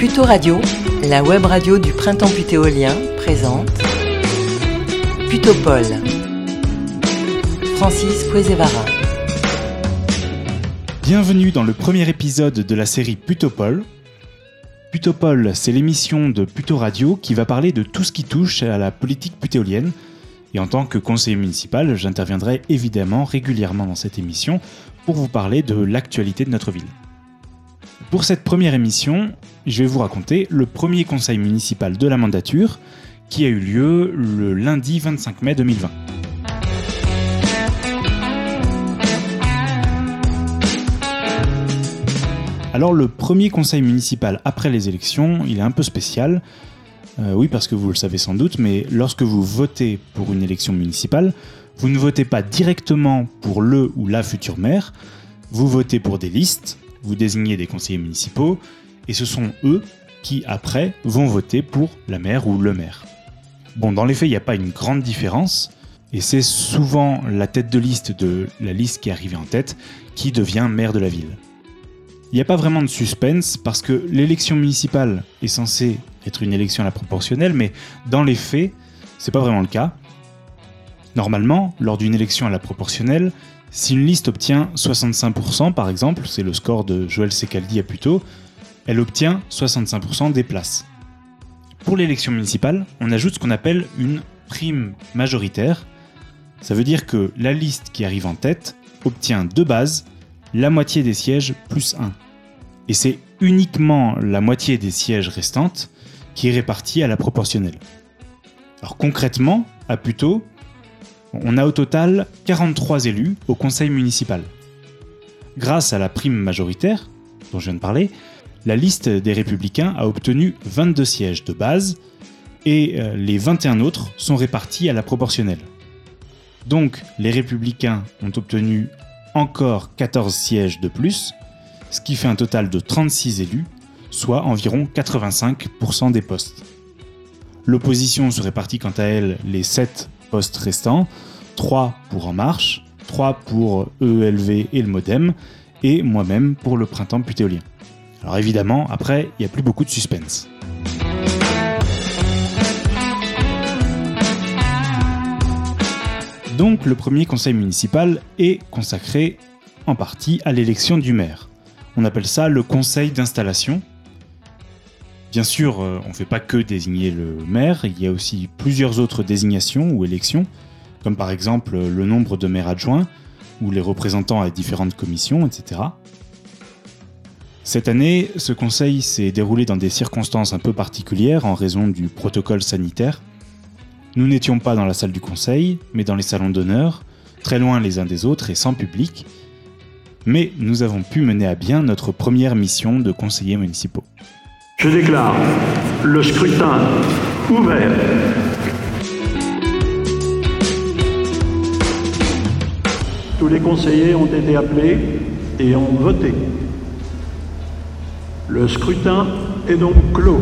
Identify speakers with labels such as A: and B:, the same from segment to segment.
A: Puto Radio, la web radio du printemps putéolien, présente Putopole. Francis Puezevara.
B: Bienvenue dans le premier épisode de la série Putopole. Putopole, c'est l'émission de Puto Radio qui va parler de tout ce qui touche à la politique putéolienne. Et en tant que conseiller municipal, j'interviendrai évidemment régulièrement dans cette émission pour vous parler de l'actualité de notre ville. Pour cette première émission, je vais vous raconter le premier conseil municipal de la mandature qui a eu lieu le lundi 25 mai 2020. Alors le premier conseil municipal après les élections, il est un peu spécial. Euh, oui, parce que vous le savez sans doute, mais lorsque vous votez pour une élection municipale, vous ne votez pas directement pour le ou la future maire, vous votez pour des listes, vous désignez des conseillers municipaux, et ce sont eux qui, après, vont voter pour la maire ou le maire. Bon, dans les faits, il n'y a pas une grande différence, et c'est souvent la tête de liste de la liste qui est arrivée en tête qui devient maire de la ville. Il n'y a pas vraiment de suspense parce que l'élection municipale est censée être une élection à la proportionnelle, mais dans les faits, c'est pas vraiment le cas. Normalement, lors d'une élection à la proportionnelle, si une liste obtient 65% par exemple, c'est le score de Joël Secaldi à Puto, elle obtient 65% des places. Pour l'élection municipale, on ajoute ce qu'on appelle une prime majoritaire. Ça veut dire que la liste qui arrive en tête obtient de base la moitié des sièges plus 1. Et c'est uniquement la moitié des sièges restantes qui est répartie à la proportionnelle. Alors concrètement, à Puto, on a au total 43 élus au conseil municipal. Grâce à la prime majoritaire, dont je viens de parler, la liste des républicains a obtenu 22 sièges de base et euh, les 21 autres sont répartis à la proportionnelle. Donc les républicains ont obtenu encore 14 sièges de plus, ce qui fait un total de 36 élus, soit environ 85% des postes. L'opposition se répartit quant à elle les 7 postes restants, 3 pour En Marche, 3 pour EELV et le Modem, et moi-même pour le Printemps putéolien. Alors évidemment, après, il n'y a plus beaucoup de suspense. Donc le premier conseil municipal est consacré en partie à l'élection du maire. On appelle ça le conseil d'installation. Bien sûr, euh, on ne fait pas que désigner le maire, il y a aussi plusieurs autres désignations ou élections, comme par exemple le nombre de maires adjoints ou les représentants à différentes commissions, etc. Cette année, ce conseil s'est déroulé dans des circonstances un peu particulières en raison du protocole sanitaire. Nous n'étions pas dans la salle du conseil, mais dans les salons d'honneur, très loin les uns des autres et sans public, mais nous avons pu mener à bien notre première mission de conseillers municipaux.
C: Je déclare le scrutin ouvert. Tous les conseillers ont été appelés et ont voté. Le scrutin est donc clos.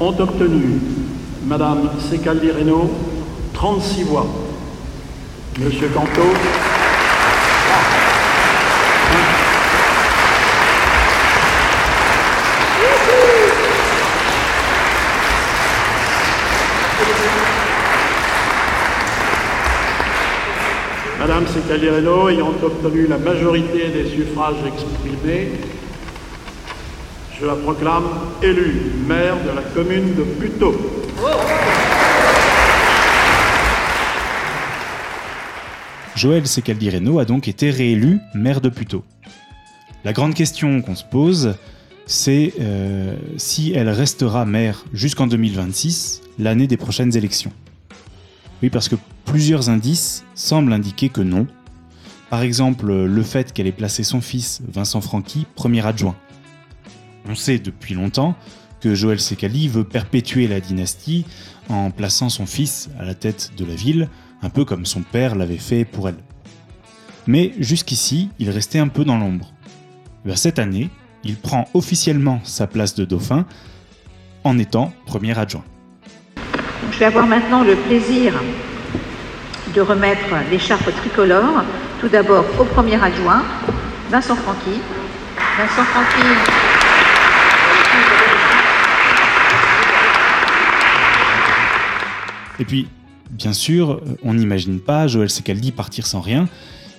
C: Ont obtenu Madame Secaldi Reynaud 36 voix. Monsieur Canto Madame Secalireno ayant obtenu la majorité des suffrages exprimés, je la proclame élue maire de la commune de Puteaux.
B: Joël Secaldi Reynaud a donc été réélu maire de Puteaux. La grande question qu'on se pose, c'est euh, si elle restera maire jusqu'en 2026, l'année des prochaines élections. Oui, parce que plusieurs indices semblent indiquer que non. Par exemple, le fait qu'elle ait placé son fils, Vincent Franqui, premier adjoint. On sait depuis longtemps que Joël Secali veut perpétuer la dynastie en plaçant son fils à la tête de la ville, un peu comme son père l'avait fait pour elle. Mais jusqu'ici, il restait un peu dans l'ombre. Eh cette année, il prend officiellement sa place de dauphin en étant premier adjoint.
D: Je vais avoir maintenant le plaisir de remettre l'écharpe tricolore, tout d'abord au premier adjoint, Vincent Franqui. Vincent Franqui.
B: Et puis, bien sûr, on n'imagine pas Joël Secaldi partir sans rien.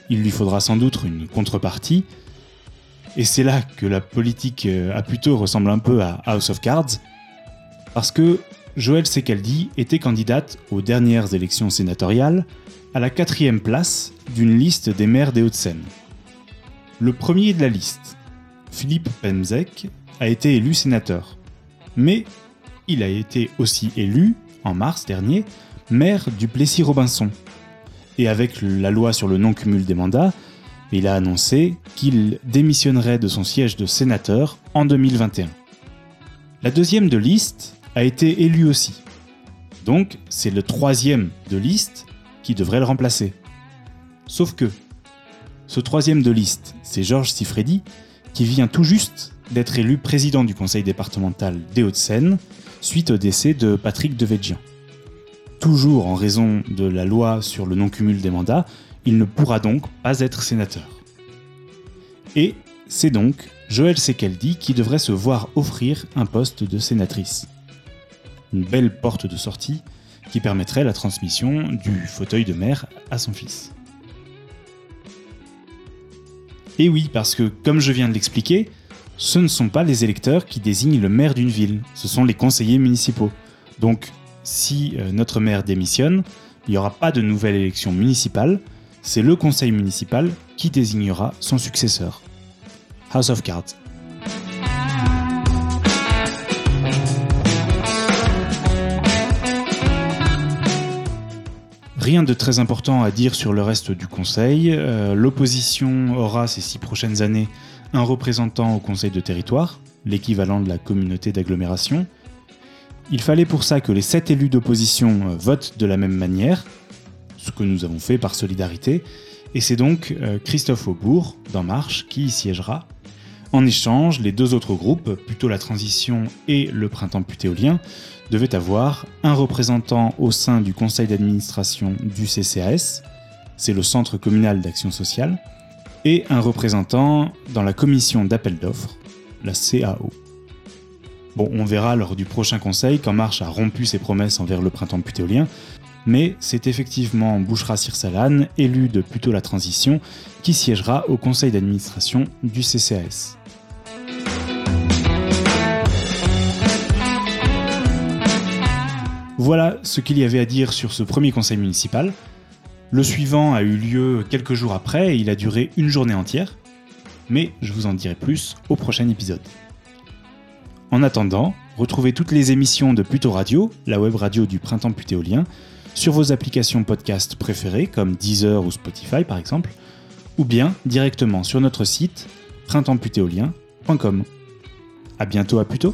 B: Il lui faudra sans doute une contrepartie. Et c'est là que la politique euh, à plutôt ressemble un peu à House of Cards. Parce que Joël Secaldi était candidate aux dernières élections sénatoriales à la quatrième place d'une liste des maires des Hauts-de-Seine. Le premier de la liste, Philippe Pemzek, a été élu sénateur. Mais il a été aussi élu, en mars dernier, maire du Plessis-Robinson. Et avec la loi sur le non-cumul des mandats, il a annoncé qu'il démissionnerait de son siège de sénateur en 2021. La deuxième de liste a été élu aussi. Donc, c'est le troisième de liste qui devrait le remplacer. Sauf que, ce troisième de liste, c'est Georges Sifredi, qui vient tout juste d'être élu président du conseil départemental des Hauts-de-Seine, suite au décès de Patrick Devedjian. Toujours en raison de la loi sur le non-cumul des mandats, il ne pourra donc pas être sénateur. Et c'est donc Joël Sekeldi qui devrait se voir offrir un poste de sénatrice une belle porte de sortie qui permettrait la transmission du fauteuil de maire à son fils. Et oui, parce que, comme je viens de l'expliquer, ce ne sont pas les électeurs qui désignent le maire d'une ville, ce sont les conseillers municipaux. Donc, si euh, notre maire démissionne, il n'y aura pas de nouvelle élection municipale, c'est le conseil municipal qui désignera son successeur. House of Cards. Rien de très important à dire sur le reste du Conseil. Euh, l'opposition aura ces six prochaines années un représentant au Conseil de territoire, l'équivalent de la communauté d'agglomération. Il fallait pour ça que les sept élus d'opposition euh, votent de la même manière, ce que nous avons fait par solidarité, et c'est donc euh, Christophe Aubourg, d'En Marche, qui y siégera. En échange, les deux autres groupes, plutôt la transition et le printemps putéolien, devait avoir un représentant au sein du conseil d'administration du CCAS, c'est le Centre communal d'action sociale, et un représentant dans la commission d'appel d'offres, la CAO. Bon, on verra lors du prochain conseil qu'En Marche a rompu ses promesses envers le printemps putéolien, mais c'est effectivement Bouchra Sirsalan, élu de plutôt la transition, qui siégera au conseil d'administration du CCAS. Voilà ce qu'il y avait à dire sur ce premier conseil municipal. Le suivant a eu lieu quelques jours après et il a duré une journée entière, mais je vous en dirai plus au prochain épisode. En attendant, retrouvez toutes les émissions de Puto Radio, la web radio du printemps putéolien, sur vos applications podcast préférées comme Deezer ou Spotify par exemple, ou bien directement sur notre site printempsputéolien.com. A bientôt à Puto